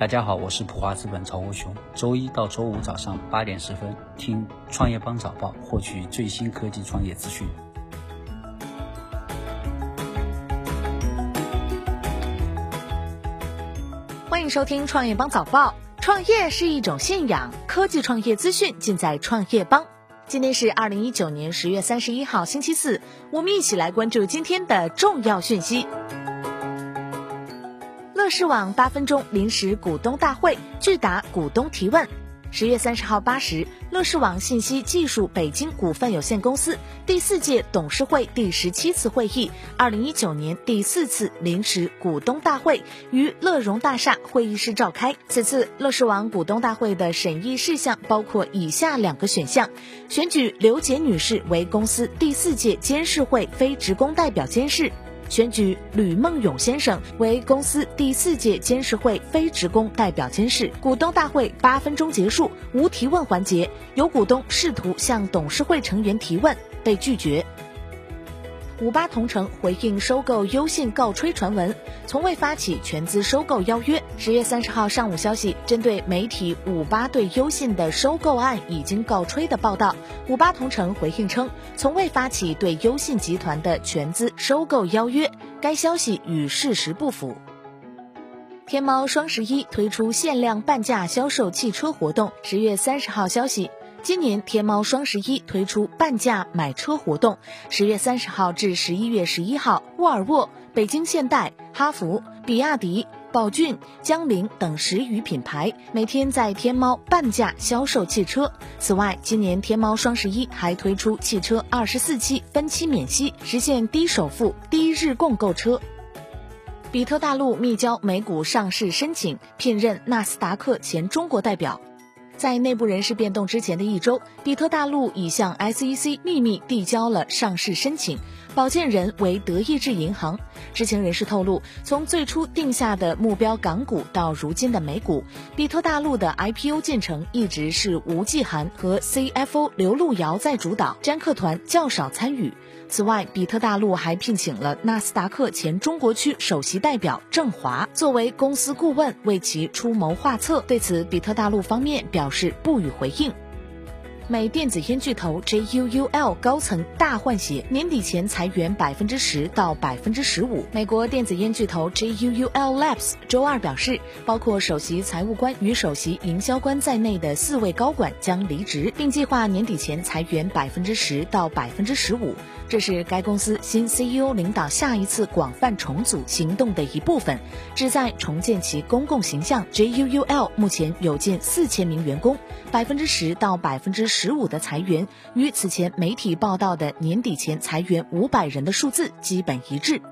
大家好，我是普华资本曹国雄。周一到周五早上八点十分，听创业邦早报，获取最新科技创业资讯。欢迎收听创业邦早报。创业是一种信仰，科技创业资讯尽在创业邦。今天是二零一九年十月三十一号，星期四，我们一起来关注今天的重要讯息。乐视网八分钟临时股东大会，拒答股东提问。十月三十号八时，乐视网信息技术北京股份有限公司第四届董事会第十七次会议，二零一九年第四次临时股东大会于乐融大厦会议室召开。此次乐视网股东大会的审议事项包括以下两个选项：选举刘杰女士为公司第四届监事会非职工代表监事。选举吕梦勇先生为公司第四届监事会非职工代表监事。股东大会八分钟结束，无提问环节，有股东试图向董事会成员提问，被拒绝。五八同城回应收购优信告吹传闻，从未发起全资收购邀约。十月三十号上午消息，针对媒体五八对优信的收购案已经告吹的报道，五八同城回应称，从未发起对优信集团的全资收购邀约，该消息与事实不符。天猫双十一推出限量半价销售汽车活动，十月三十号消息。今年天猫双十一推出半价买车活动，十月三十号至十一月十一号，沃尔沃、北京现代、哈弗、比亚迪、宝骏、江铃等十余品牌每天在天猫半价销售汽车。此外，今年天猫双十一还推出汽车二十四期分期免息，实现低首付、低日供购车。比特大陆密交美股上市申请，聘任纳斯达克前中国代表。在内部人事变动之前的一周，比特大陆已向 SEC 秘密递交了上市申请，保荐人为德意志银行。知情人士透露，从最初定下的目标港股到如今的美股，比特大陆的 IPO 进程一直是吴继涵和 CFO 刘路遥在主导，詹克团较少参与。此外，比特大陆还聘请了纳斯达克前中国区首席代表郑华作为公司顾问，为其出谋划策。对此，比特大陆方面表是不予回应。美电子烟巨头 JUUL 高层大换血，年底前裁员百分之十到百分之十五。美国电子烟巨头 JUUL Labs 周二表示，包括首席财务官与首席营销官在内的四位高管将离职，并计划年底前裁员百分之十到百分之十五。这是该公司新 CEO 领导下一次广泛重组行动的一部分，旨在重建其公共形象。JUUL 目前有近四千名员工，百分之十到百分之十十五的裁员与此前媒体报道的年底前裁员五百人的数字基本一致。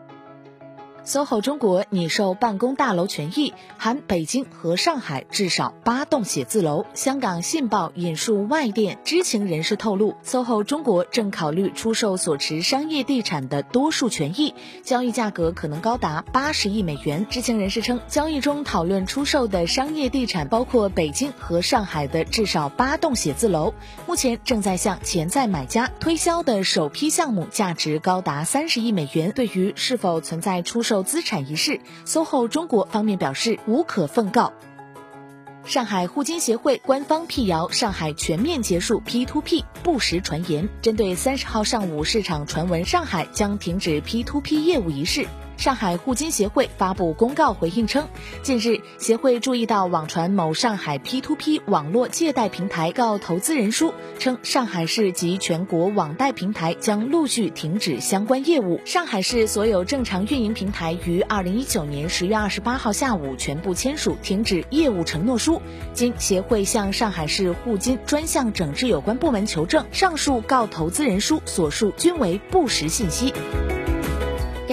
SOHO 中国拟售办公大楼权益，含北京和上海至少八栋写字楼。香港信报引述外电知情人士透露，SOHO 中国正考虑出售所持商业地产的多数权益，交易价格可能高达八十亿美元。知情人士称，交易中讨论出售的商业地产包括北京和上海的至少八栋写字楼，目前正在向潜在买家推销的首批项目价值高达三十亿美元。对于是否存在出售资产一事，SOHO 中国方面表示无可奉告。上海互金协会官方辟谣，上海全面结束 P2P 不实传言。针对三十号上午市场传闻上海将停止 P2P 业务一事。上海互金协会发布公告回应称，近日协会注意到网传某上海 P2P 网络借贷平台告投资人书，称上海市及全国网贷平台将陆续停止相关业务。上海市所有正常运营平台于二零一九年十月二十八号下午全部签署停止业务承诺书。经协会向上海市互金专项整治有关部门求证，上述告投资人书所述均为不实信息。